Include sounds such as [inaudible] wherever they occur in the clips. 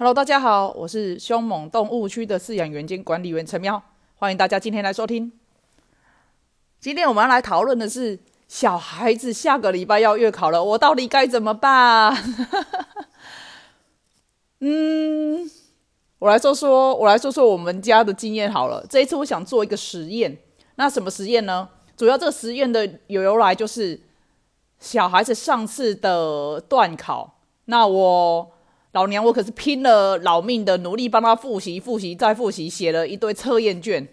Hello，大家好，我是凶猛动物区的饲养员兼管理员陈喵，欢迎大家今天来收听。今天我们要来讨论的是小孩子下个礼拜要月考了，我到底该怎么办？[laughs] 嗯，我来说说，我来说说我们家的经验好了。这一次我想做一个实验，那什么实验呢？主要这个实验的由来就是小孩子上次的段考，那我。老娘我可是拼了老命的努力帮他复习、复习再复习，写了一堆测验卷。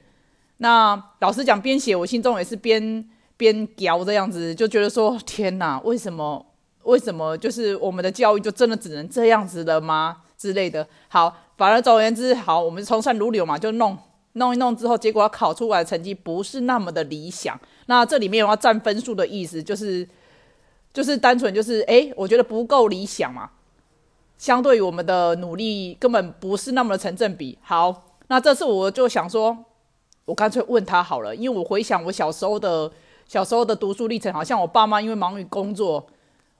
那老实讲，边写我心中也是边边嚼这样子，就觉得说：天哪，为什么？为什么？就是我们的教育就真的只能这样子了吗？之类的。好，反而总而言之，好，我们从善如流嘛，就弄弄一弄之后，结果考出来的成绩不是那么的理想。那这里面有要占分数的意思，就是就是单纯就是，哎，我觉得不够理想嘛。相对于我们的努力，根本不是那么的成正比。好，那这次我就想说，我干脆问他好了，因为我回想我小时候的小时候的读书历程，好像我爸妈因为忙于工作，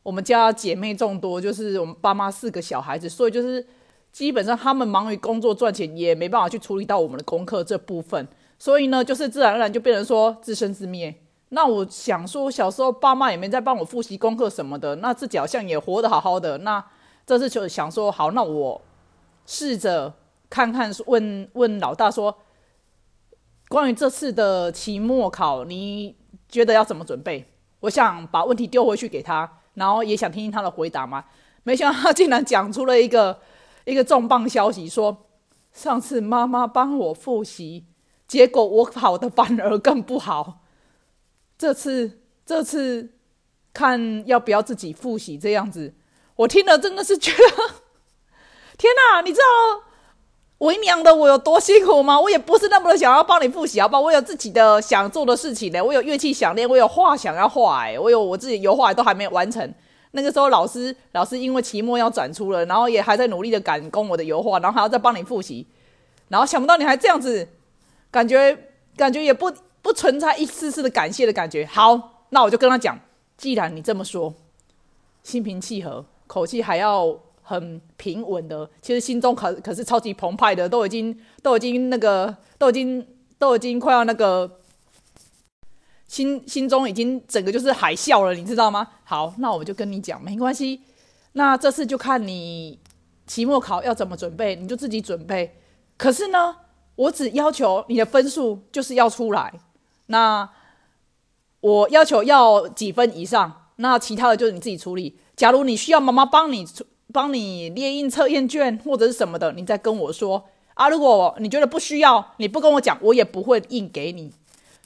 我们家姐妹众多，就是我们爸妈四个小孩子，所以就是基本上他们忙于工作赚钱，也没办法去处理到我们的功课这部分，所以呢，就是自然而然就变成说自生自灭。那我想说，小时候爸妈也没在帮我复习功课什么的，那自己好像也活得好好的，那。这次就想说，好，那我试着看看，问问老大说，关于这次的期末考，你觉得要怎么准备？我想把问题丢回去给他，然后也想听听他的回答嘛。没想到他竟然讲出了一个一个重磅消息，说上次妈妈帮我复习，结果我考的反而更不好。这次这次看要不要自己复习这样子。我听了真的是觉得，[laughs] 天哪！你知道为娘的我有多辛苦吗？我也不是那么的想要帮你复习，好不好？我有自己的想做的事情呢，我有乐器想练，我有画想要画，哎，我有我自己油画都还没完成。那个时候老师老师因为期末要展出了，然后也还在努力的赶工我的油画，然后还要再帮你复习，然后想不到你还这样子，感觉感觉也不不存在一丝丝的感谢的感觉。好，那我就跟他讲，既然你这么说，心平气和。口气还要很平稳的，其实心中可可是超级澎湃的，都已经都已经那个都已经都已经快要那个心心中已经整个就是海啸了，你知道吗？好，那我就跟你讲，没关系。那这次就看你期末考要怎么准备，你就自己准备。可是呢，我只要求你的分数就是要出来，那我要求要几分以上，那其他的就是你自己处理。假如你需要妈妈帮你帮你列印测验卷或者是什么的，你再跟我说啊。如果你觉得不需要，你不跟我讲，我也不会印给你。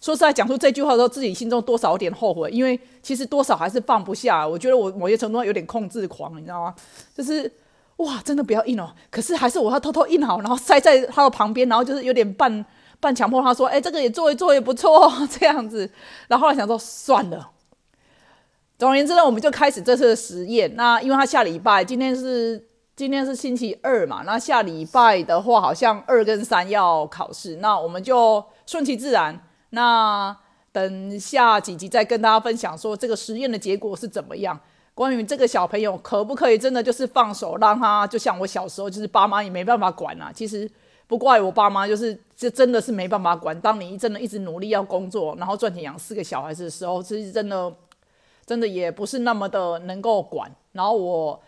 说实在，讲出这句话的时候，自己心中多少有点后悔，因为其实多少还是放不下。我觉得我某些程度上有点控制狂，你知道吗？就是哇，真的不要印哦。可是还是我要偷偷印好，然后塞在他的旁边，然后就是有点半半强迫他说，哎，这个也做一做也不错这样子。然后来想说，算了。总而言之呢，我们就开始这次的实验。那因为他下礼拜今天是今天是星期二嘛，那下礼拜的话好像二跟三要考试，那我们就顺其自然。那等下几集再跟大家分享说这个实验的结果是怎么样。关于这个小朋友可不可以真的就是放手让他，就像我小时候，就是爸妈也没办法管啊。其实不怪我爸妈，就是这真的是没办法管。当你真的一直努力要工作，然后赚钱养四个小孩子的时候，其实真的。真的也不是那么的能够管，然后我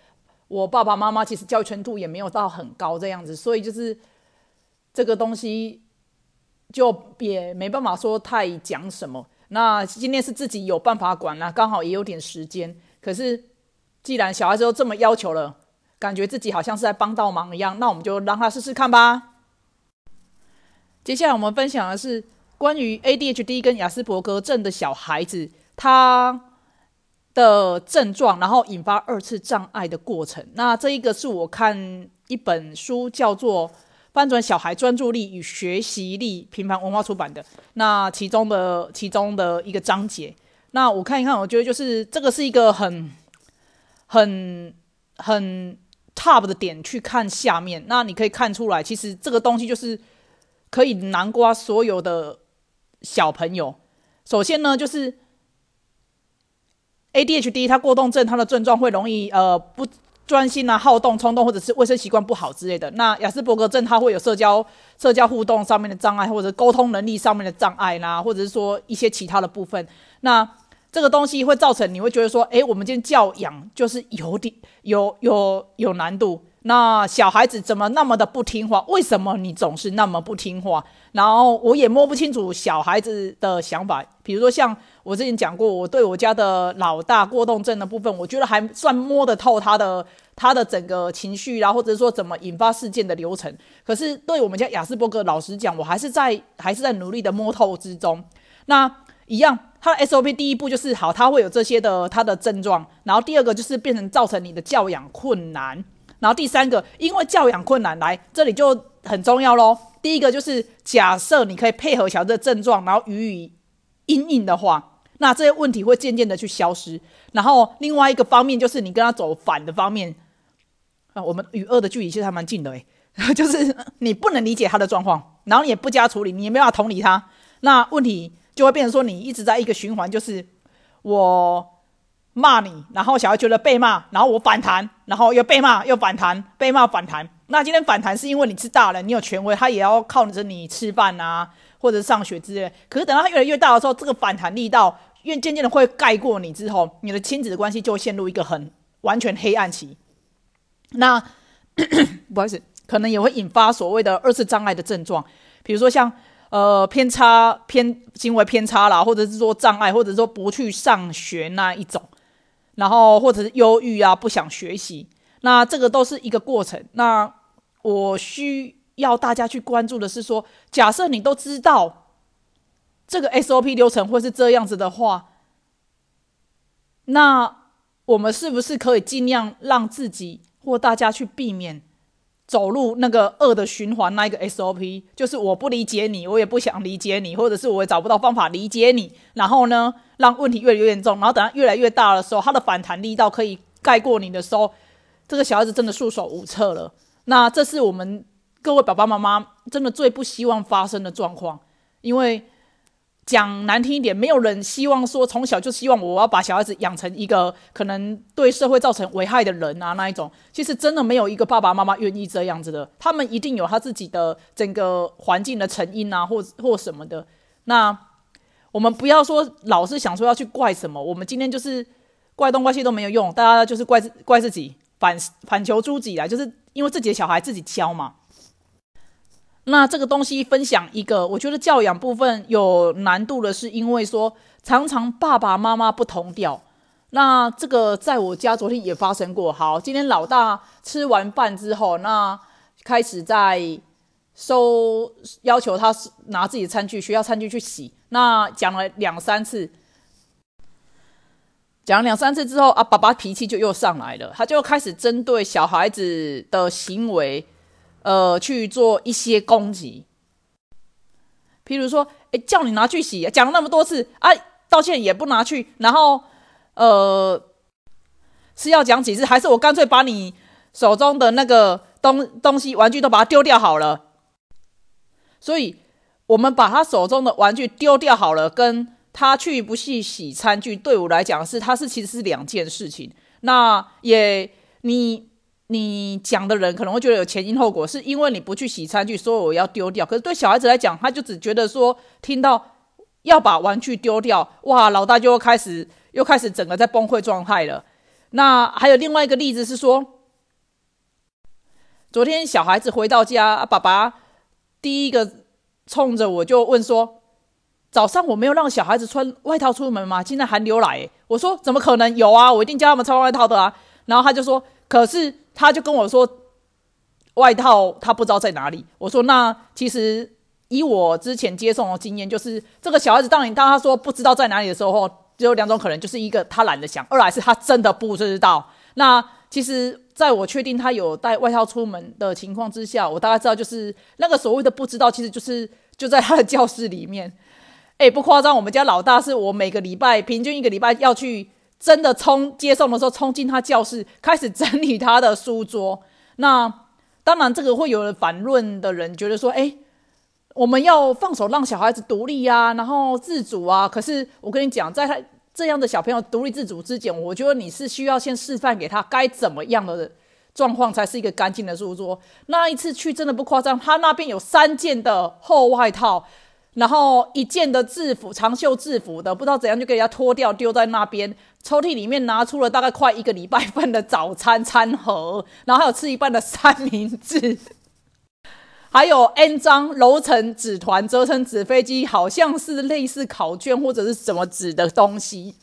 我爸爸妈妈其实教育程度也没有到很高这样子，所以就是这个东西就也没办法说太讲什么。那今天是自己有办法管那刚好也有点时间。可是既然小孩子都这么要求了，感觉自己好像是在帮到忙一样，那我们就让他试试看吧。接下来我们分享的是关于 ADHD 跟雅斯伯格症的小孩子，他。的症状，然后引发二次障碍的过程。那这一个是我看一本书，叫做《翻转小孩专注力与学习力》，平凡文化出版的。那其中的其中的一个章节，那我看一看，我觉得就是这个是一个很很很 top 的点。去看下面，那你可以看出来，其实这个东西就是可以南瓜所有的小朋友。首先呢，就是。ADHD 它过动症，它的症状会容易呃不专心啊、好动、冲动，或者是卫生习惯不好之类的。那雅斯伯格症它会有社交、社交互动上面的障碍，或者沟通能力上面的障碍啦，或者是说一些其他的部分。那这个东西会造成你会觉得说，哎，我们今天教养就是有点有有有难度。那小孩子怎么那么的不听话？为什么你总是那么不听话？然后我也摸不清楚小孩子的想法。比如说像我之前讲过，我对我家的老大过动症的部分，我觉得还算摸得透他的他的整个情绪啦，或者说怎么引发事件的流程。可是对我们家雅斯伯格，老实讲，我还是在还是在努力的摸透之中。那一样，他的 SOP 第一步就是好，他会有这些的他的症状，然后第二个就是变成造成你的教养困难。然后第三个，因为教养困难，来这里就很重要喽。第一个就是假设你可以配合小孩的症状，然后予以阴影的话，那这些问题会渐渐的去消失。然后另外一个方面就是你跟他走反的方面啊，我们与恶的距离其实还蛮近的诶，[laughs] 就是你不能理解他的状况，然后你也不加处理，你也没办法同理他，那问题就会变成说你一直在一个循环，就是我。骂你，然后小孩觉得被骂，然后我反弹，然后又被骂，又反弹，被骂反弹。那今天反弹是因为你是大人，你有权威，他也要靠着你吃饭啊，或者上学之类。可是等到他越来越大的时候，这个反弹力道越渐渐的会盖过你之后，你的亲子的关系就陷入一个很完全黑暗期。那 [clears throat] 不好意思，可能也会引发所谓的二次障碍的症状，比如说像呃偏差偏行为偏差啦，或者是说障碍，或者说不去上学那一种。然后或者是忧郁啊，不想学习，那这个都是一个过程。那我需要大家去关注的是说，假设你都知道这个 SOP 流程会是这样子的话，那我们是不是可以尽量让自己或大家去避免？走入那个恶的循环，那一个 SOP 就是我不理解你，我也不想理解你，或者是我也找不到方法理解你。然后呢，让问题越来越严重，然后等它越来越大的时候，它的反弹力道可以盖过你的时候，这个小孩子真的束手无策了。那这是我们各位爸爸妈妈真的最不希望发生的状况，因为。讲难听一点，没有人希望说从小就希望我要把小孩子养成一个可能对社会造成危害的人啊那一种。其实真的没有一个爸爸妈妈愿意这样子的，他们一定有他自己的整个环境的成因啊，或 [laughs] 或什么的。那我们不要说老是想说要去怪什么，我们今天就是怪东怪西都没有用，大家就是怪怪自己，反反求诸己啊，就是因为自己的小孩自己教嘛。那这个东西分享一个，我觉得教养部分有难度的是，因为说常常爸爸妈妈不同调。那这个在我家昨天也发生过。好，今天老大吃完饭之后，那开始在收要求他拿自己的餐具，学校餐具去洗。那讲了两三次，讲两三次之后啊，爸爸脾气就又上来了，他就开始针对小孩子的行为。呃，去做一些攻击，譬如说，哎，叫你拿去洗，讲了那么多次，哎，道歉也不拿去，然后，呃，是要讲几次，还是我干脆把你手中的那个东东西玩具都把它丢掉好了？所以，我们把他手中的玩具丢掉好了，跟他去不去洗餐具，对我来讲是，他是其实是两件事情。那也你。你讲的人可能会觉得有前因后果，是因为你不去洗餐具，所以我要丢掉。可是对小孩子来讲，他就只觉得说，听到要把玩具丢掉，哇，老大就开始又开始整个在崩溃状态了。那还有另外一个例子是说，昨天小孩子回到家，爸爸第一个冲着我就问说：“早上我没有让小孩子穿外套出门吗？现在寒流来。”我说：“怎么可能有啊？我一定叫他们穿外套的啊。”然后他就说：“可是。”他就跟我说，外套他不知道在哪里。我说，那其实以我之前接送的经验，就是这个小孩子当你当他说不知道在哪里的时候，只有两种可能，就是一个他懒得想，二来是他真的不知道。那其实在我确定他有带外套出门的情况之下，我大概知道，就是那个所谓的不知道，其实就是就在他的教室里面。哎，不夸张，我们家老大是我每个礼拜平均一个礼拜要去。真的冲接送的时候，冲进他教室，开始整理他的书桌。[laughs] 那当然，这个会有人反论的人觉得说：“哎，我们要放手让小孩子独立啊，然后自主啊。”可是我跟你讲，在他这样的小朋友独立自主之前，我觉得你是需要先示范给他该怎么样的状况才是一个干净的书桌。那一次去真的不夸张，他那边有三件的厚外套，然后一件的制服长袖制服的，不知道怎样就给人家脱掉丢在那边。抽屉里面拿出了大概快一个礼拜份的早餐餐盒，然后还有吃一半的三明治。[laughs] 还有 N 张揉成纸团、折成纸飞机，好像是类似考卷或者是什么纸的东西。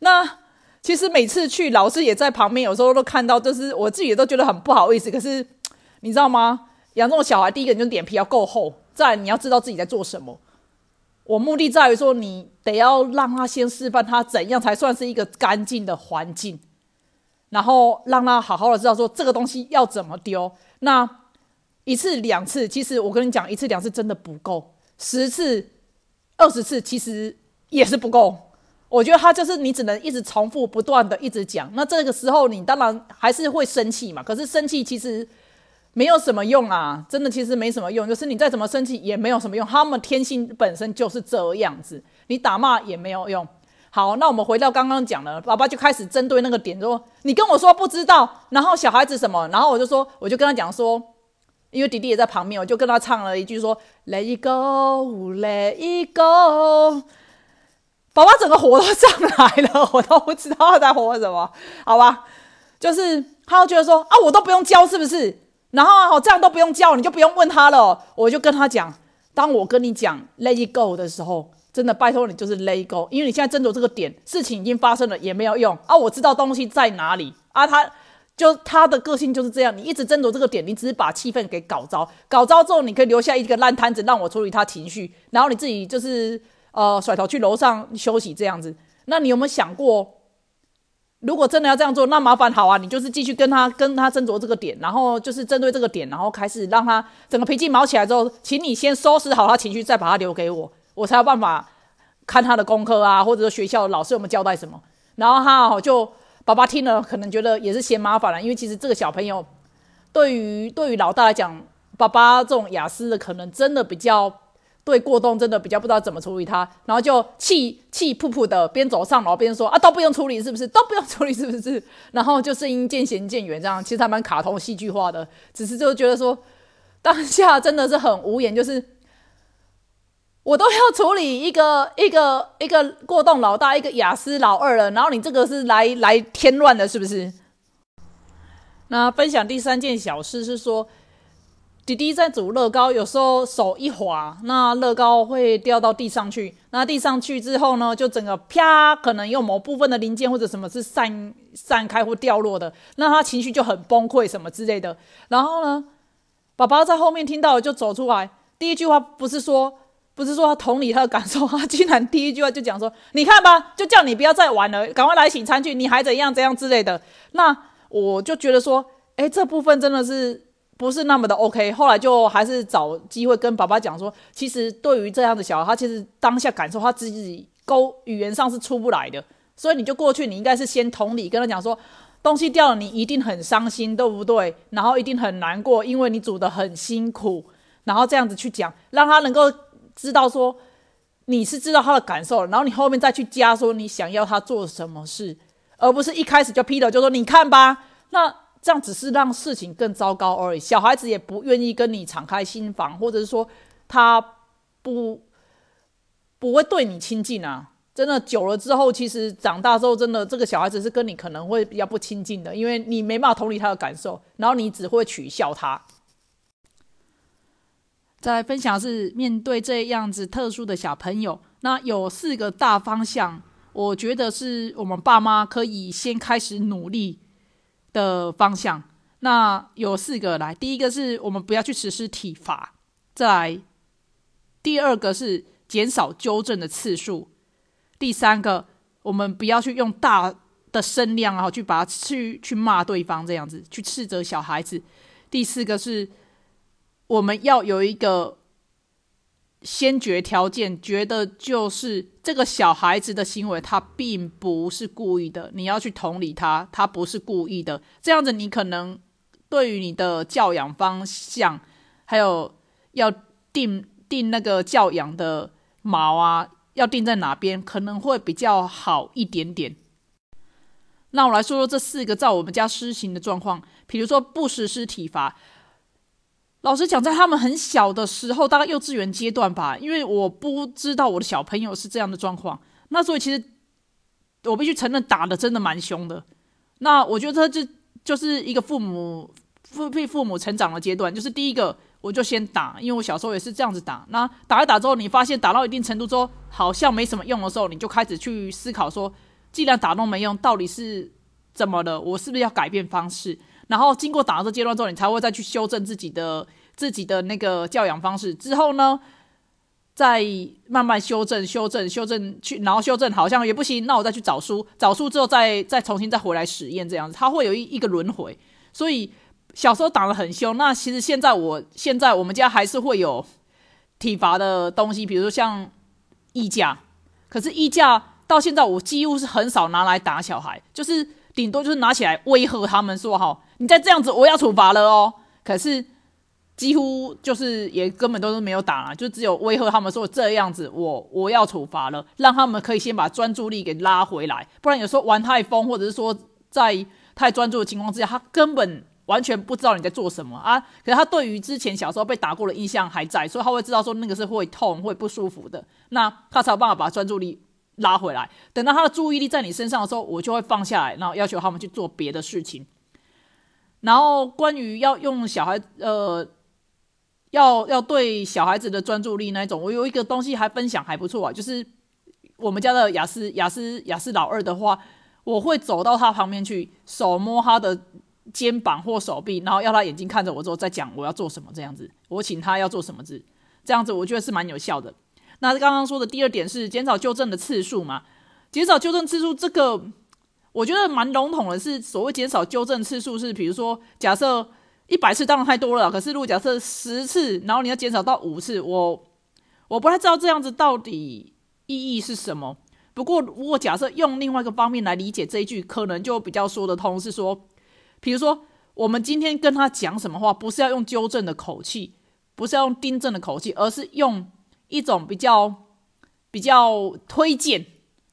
那其实每次去，老师也在旁边，有时候都看到，就是我自己也都觉得很不好意思。可是你知道吗？养这种小孩，第一个你就脸皮要够厚，再你要知道自己在做什么。我目的在于说，你得要让他先示范他怎样才算是一个干净的环境，然后让他好好的知道说这个东西要怎么丢。那一次两次，其实我跟你讲，一次两次真的不够，十次、二十次其实也是不够。我觉得他就是你只能一直重复、不断的一直讲。那这个时候你当然还是会生气嘛。可是生气其实没有什么用啊，真的其实没什么用。就是你再怎么生气也没有什么用，他们天性本身就是这样子，你打骂也没有用。好，那我们回到刚刚讲的，爸爸就开始针对那个点说：“你跟我说不知道，然后小孩子什么？”然后我就说，我就跟他讲说。因为弟弟也在旁边，我就跟他唱了一句说：“Let it go, let it go。”宝宝整个火都上来了，我都不知道他在火什么，好吧？就是他觉得说啊，我都不用教是不是？然后啊，这样都不用叫，你就不用问他了。我就跟他讲，当我跟你讲 “Let it go” 的时候，真的拜托你就是 “Let it go”，因为你现在斟酌这个点，事情已经发生了，也没有用啊。我知道东西在哪里啊，他。就他的个性就是这样，你一直斟酌这个点，你只是把气氛给搞糟，搞糟之后，你可以留下一个烂摊子让我处理他情绪，然后你自己就是呃甩头去楼上休息这样子。那你有没有想过，如果真的要这样做，那麻烦好啊，你就是继续跟他跟他斟酌这个点，然后就是针对这个点，然后开始让他整个脾气毛起来之后，请你先收拾好他情绪，再把他留给我，我才有办法看他的功课啊，或者说学校老师有没有交代什么，然后他就。爸爸听了可能觉得也是嫌麻烦了，因为其实这个小朋友对于对于老大来讲，爸爸这种雅思的可能真的比较对过动，真的比较不知道怎么处理他，然后就气气噗噗的边走上楼边说啊都不用处理是不是？都不用处理是不是？然后就声音渐行渐远，这样其实还蛮卡通戏剧化的，只是就觉得说当下真的是很无言，就是。我都要处理一个一个一个过动老大，一个雅思老二了，然后你这个是来来添乱的，是不是？那分享第三件小事是说，弟弟在煮乐高，有时候手一滑，那乐高会掉到地上去。那地上去之后呢，就整个啪，可能有某部分的零件或者什么是散散开或掉落的，那他情绪就很崩溃什么之类的。然后呢，宝宝在后面听到就走出来，第一句话不是说。不是说同理他的感受，他竟然第一句话就讲说：“你看吧，就叫你不要再玩了，赶快来洗餐具，你还怎样怎样之类的。”那我就觉得说，哎，这部分真的是不是那么的 OK。后来就还是找机会跟爸爸讲说，其实对于这样的小孩，他其实当下感受他自己沟语言上是出不来的，所以你就过去，你应该是先同理跟他讲说，东西掉了，你一定很伤心，对不对？然后一定很难过，因为你煮的很辛苦，然后这样子去讲，让他能够。知道说你是知道他的感受，然后你后面再去加说你想要他做什么事，而不是一开始就批了，就说你看吧，那这样只是让事情更糟糕而已。小孩子也不愿意跟你敞开心房，或者是说他不不会对你亲近啊。真的久了之后，其实长大之后，真的这个小孩子是跟你可能会比较不亲近的，因为你没办法同理他的感受，然后你只会取笑他。再分享是面对这样子特殊的小朋友，那有四个大方向，我觉得是我们爸妈可以先开始努力的方向。那有四个来，第一个是我们不要去实施体罚，再来第二个是减少纠正的次数，第三个我们不要去用大的声量啊去把去去骂对方这样子，去斥责小孩子，第四个是。我们要有一个先决条件，觉得就是这个小孩子的行为，他并不是故意的。你要去同理他，他不是故意的。这样子，你可能对于你的教养方向，还有要定定那个教养的毛啊，要定在哪边，可能会比较好一点点。那我来说说这四个在我们家施行的状况，比如说不实施体罚。老实讲，在他们很小的时候，大概幼稚园阶段吧，因为我不知道我的小朋友是这样的状况，那所以其实我必须承认，打的真的蛮凶的。那我觉得这就是一个父母父被父母成长的阶段，就是第一个，我就先打，因为我小时候也是这样子打。那打一打之后，你发现打到一定程度之后，好像没什么用的时候，你就开始去思考说，既然打都没用，到底是怎么了？我是不是要改变方式？然后经过打这阶段之后，你才会再去修正自己的自己的那个教养方式。之后呢，再慢慢修正、修正、修正去，然后修正好像也不行，那我再去找书，找书之后再再重新再回来实验这样子，它会有一一个轮回。所以小时候打的很凶，那其实现在我现在我们家还是会有体罚的东西，比如说像衣架，可是衣架到现在我几乎是很少拿来打小孩，就是顶多就是拿起来威吓他们说哈。你再这样子，我要处罚了哦。可是几乎就是也根本都是没有打，就只有威吓他们说这样子，我我要处罚了，让他们可以先把专注力给拉回来。不然有时候玩太疯，或者是说在太专注的情况之下，他根本完全不知道你在做什么啊。可是他对于之前小时候被打过的印象还在，所以他会知道说那个是会痛、会不舒服的。那他才有办法把专注力拉回来。等到他的注意力在你身上的时候，我就会放下来，然后要求他们去做别的事情。然后关于要用小孩，呃，要要对小孩子的专注力那一种，我有一个东西还分享还不错啊，就是我们家的雅思雅思雅思老二的话，我会走到他旁边去，手摸他的肩膀或手臂，然后要他眼睛看着我之后再讲我要做什么这样子，我请他要做什么字，这样子我觉得是蛮有效的。那刚刚说的第二点是减少纠正的次数嘛，减少纠正次数这个。我觉得蛮笼统的，是所谓减少纠正次数，是比如说，假设一百次当然太多了，可是如果假设十次，然后你要减少到五次，我我不太知道这样子到底意义是什么。不过如果假设用另外一个方面来理解这一句，可能就比较说得通，是说，比如说我们今天跟他讲什么话，不是要用纠正的口气，不是要用订正的口气，而是用一种比较比较推荐。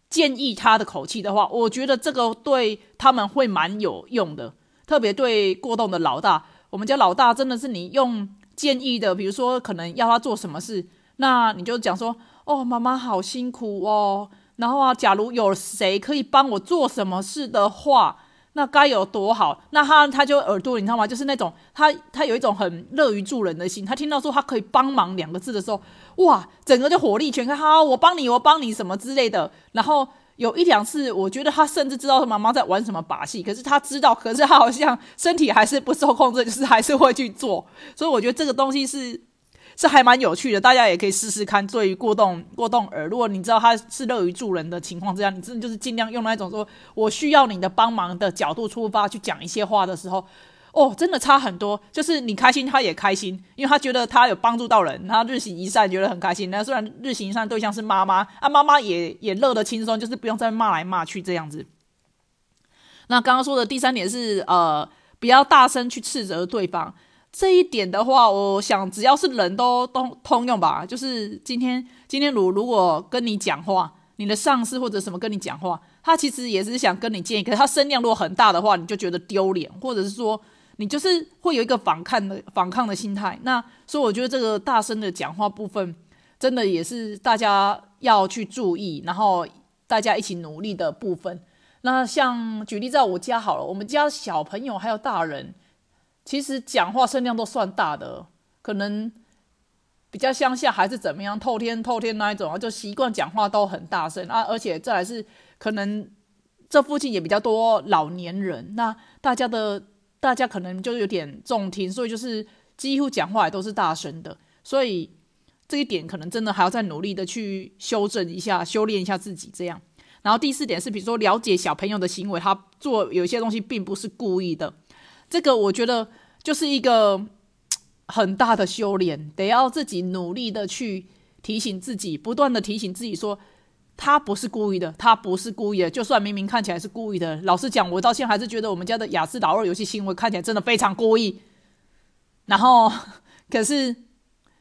建议他的口气的话，我觉得这个对他们会蛮有用的，特别对过动的老大。我们家老大真的是你用建议的，比如说可能要他做什么事，那你就讲说：“哦，妈妈好辛苦哦。”然后啊，假如有谁可以帮我做什么事的话，那该有多好。那他他就耳朵，你知道吗？就是那种他他有一种很乐于助人的心。他听到说他可以帮忙两个字的时候。哇，整个就火力全开，好，我帮你，我帮你什么之类的。然后有一两次，我觉得他甚至知道他妈妈在玩什么把戏，可是他知道，可是他好像身体还是不受控制，就是还是会去做。所以我觉得这个东西是是还蛮有趣的，大家也可以试试看。对于过动过动儿，如果你知道他是乐于助人的情况之下，你真的就是尽量用那种说我需要你的帮忙的角度出发去讲一些话的时候。哦，真的差很多，就是你开心，他也开心，因为他觉得他有帮助到人，他日行一善，觉得很开心。那虽然日行一善对象是妈妈，啊，妈妈也也乐得轻松，就是不用再骂来骂去这样子。那刚刚说的第三点是，呃，不要大声去斥责对方。这一点的话，我想只要是人都都通用吧。就是今天今天如如果跟你讲话，你的上司或者什么跟你讲话，他其实也是想跟你建议，可是他声量如果很大的话，你就觉得丢脸，或者是说。你就是会有一个反抗的反抗的心态，那所以我觉得这个大声的讲话部分，真的也是大家要去注意，然后大家一起努力的部分。那像举例在我家好了，我们家小朋友还有大人，其实讲话声量都算大的，可能比较乡下还是怎么样，透天透天那一种啊，就习惯讲话都很大声啊，而且再来是可能这附近也比较多老年人，那大家的。大家可能就有点重听，所以就是几乎讲话也都是大声的，所以这一点可能真的还要再努力的去修正一下、修炼一下自己这样。然后第四点是，比如说了解小朋友的行为，他做有些东西并不是故意的，这个我觉得就是一个 [tsk] 很大的修炼，得要自己努力的去提醒自己，不断的提醒自己说。他不是故意的，他不是故意的。就算明明看起来是故意的，老实讲，我到现在还是觉得我们家的雅思老二游戏行为看起来真的非常故意。然后，[laughs] 可是，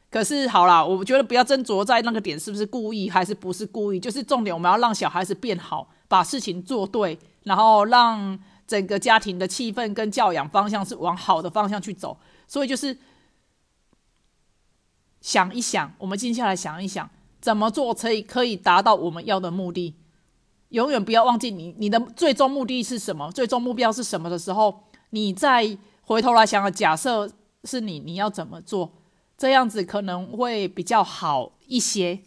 可是好啦，我觉得不要斟酌在那个点是不是故意还是不是故意，就是重点我们要让小孩子变好，把事情做对，然后让整个家庭的气氛跟教养方向是往好的方向去走。所以就是想一想，我们静下来想一想，怎么做可以可以达到我们要的目的。永远不要忘记你你的最终目的是什么，最终目标是什么的时候，你再回头来想，假设是你，你要怎么做？这样子可能会比较好一些。